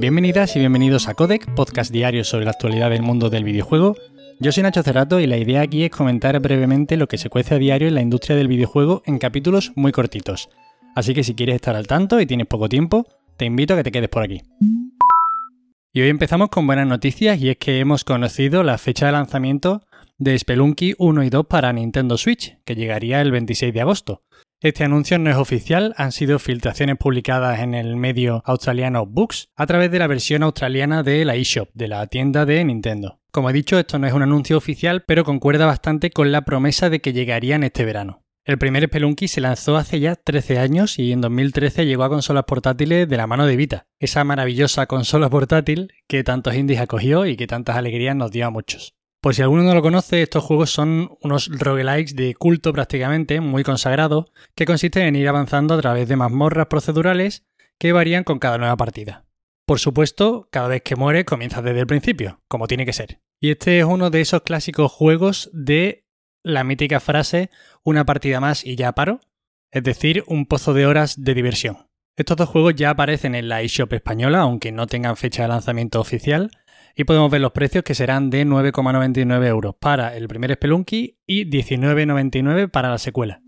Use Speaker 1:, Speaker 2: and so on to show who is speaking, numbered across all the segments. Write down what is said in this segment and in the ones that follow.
Speaker 1: Bienvenidas y bienvenidos a Codec, podcast diario sobre la actualidad del mundo del videojuego. Yo soy Nacho Cerrato y la idea aquí es comentar brevemente lo que se cuece a diario en la industria del videojuego en capítulos muy cortitos. Así que si quieres estar al tanto y tienes poco tiempo, te invito a que te quedes por aquí. Y hoy empezamos con buenas noticias y es que hemos conocido la fecha de lanzamiento de Spelunky 1 y 2 para Nintendo Switch, que llegaría el 26 de agosto. Este anuncio no es oficial, han sido filtraciones publicadas en el medio australiano Books a través de la versión australiana de la eShop, de la tienda de Nintendo. Como he dicho, esto no es un anuncio oficial, pero concuerda bastante con la promesa de que llegarían este verano. El primer Spelunky se lanzó hace ya 13 años y en 2013 llegó a consolas portátiles de la mano de Vita, esa maravillosa consola portátil que tantos indies acogió y que tantas alegrías nos dio a muchos. Por si alguno no lo conoce, estos juegos son unos roguelikes de culto prácticamente, muy consagrados, que consisten en ir avanzando a través de mazmorras procedurales que varían con cada nueva partida. Por supuesto, cada vez que muere comienza desde el principio, como tiene que ser. Y este es uno de esos clásicos juegos de la mítica frase una partida más y ya paro, es decir, un pozo de horas de diversión. Estos dos juegos ya aparecen en la eShop española, aunque no tengan fecha de lanzamiento oficial, y podemos ver los precios que serán de 9,99 euros para el primer Spelunky y 19,99 para la secuela.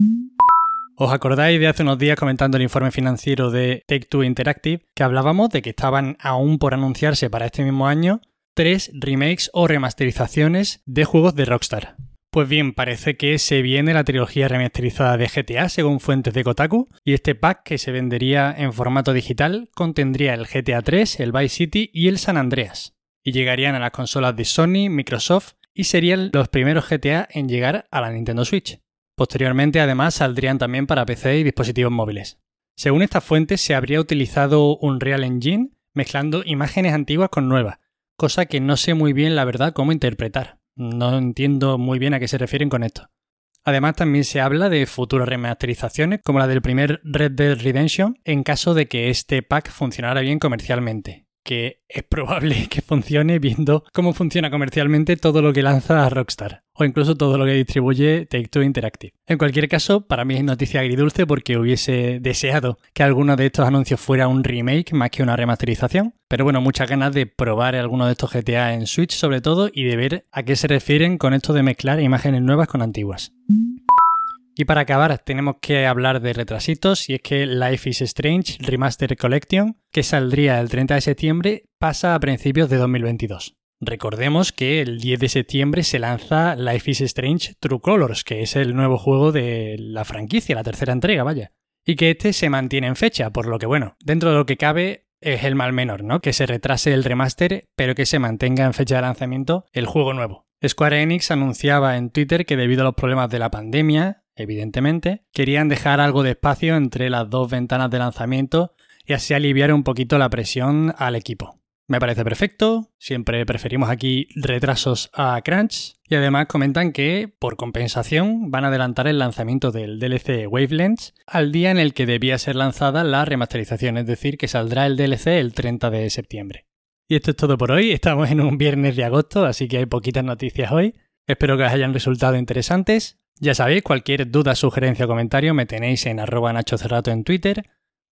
Speaker 1: ¿Os acordáis de hace unos días comentando el informe financiero de Take-Two Interactive que hablábamos de que estaban aún por anunciarse para este mismo año tres remakes o remasterizaciones de juegos de Rockstar? Pues bien, parece que se viene la trilogía remasterizada de GTA según fuentes de Kotaku y este pack que se vendería en formato digital contendría el GTA 3, el Vice City y el San Andreas y llegarían a las consolas de Sony, Microsoft y serían los primeros GTA en llegar a la Nintendo Switch. Posteriormente, además, saldrían también para PC y dispositivos móviles. Según estas fuentes, se habría utilizado un Real Engine mezclando imágenes antiguas con nuevas, cosa que no sé muy bien la verdad cómo interpretar. No entiendo muy bien a qué se refieren con esto. Además, también se habla de futuras remasterizaciones, como la del primer Red Dead Redemption, en caso de que este pack funcionara bien comercialmente que es probable que funcione viendo cómo funciona comercialmente todo lo que lanza Rockstar o incluso todo lo que distribuye Take-Two Interactive. En cualquier caso, para mí es noticia agridulce porque hubiese deseado que alguno de estos anuncios fuera un remake más que una remasterización, pero bueno, muchas ganas de probar alguno de estos GTA en Switch sobre todo y de ver a qué se refieren con esto de mezclar imágenes nuevas con antiguas. Y para acabar, tenemos que hablar de retrasitos, y es que Life is Strange Remaster Collection, que saldría el 30 de septiembre, pasa a principios de 2022. Recordemos que el 10 de septiembre se lanza Life is Strange True Colors, que es el nuevo juego de la franquicia, la tercera entrega, vaya. Y que este se mantiene en fecha, por lo que bueno, dentro de lo que cabe es el mal menor, ¿no? Que se retrase el remaster, pero que se mantenga en fecha de lanzamiento el juego nuevo. Square Enix anunciaba en Twitter que debido a los problemas de la pandemia, evidentemente, querían dejar algo de espacio entre las dos ventanas de lanzamiento y así aliviar un poquito la presión al equipo. Me parece perfecto, siempre preferimos aquí retrasos a crunch y además comentan que, por compensación, van a adelantar el lanzamiento del DLC Wavelengths al día en el que debía ser lanzada la remasterización, es decir, que saldrá el DLC el 30 de septiembre. Y esto es todo por hoy, estamos en un viernes de agosto, así que hay poquitas noticias hoy. Espero que os hayan resultado interesantes. Ya sabéis, cualquier duda, sugerencia o comentario me tenéis en arroba Nacho Cerrato en Twitter.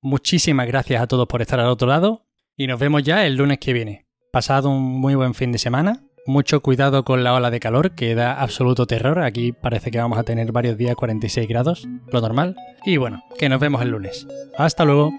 Speaker 1: Muchísimas gracias a todos por estar al otro lado y nos vemos ya el lunes que viene. Pasad un muy buen fin de semana. Mucho cuidado con la ola de calor que da absoluto terror. Aquí parece que vamos a tener varios días 46 grados, lo normal. Y bueno, que nos vemos el lunes. Hasta luego.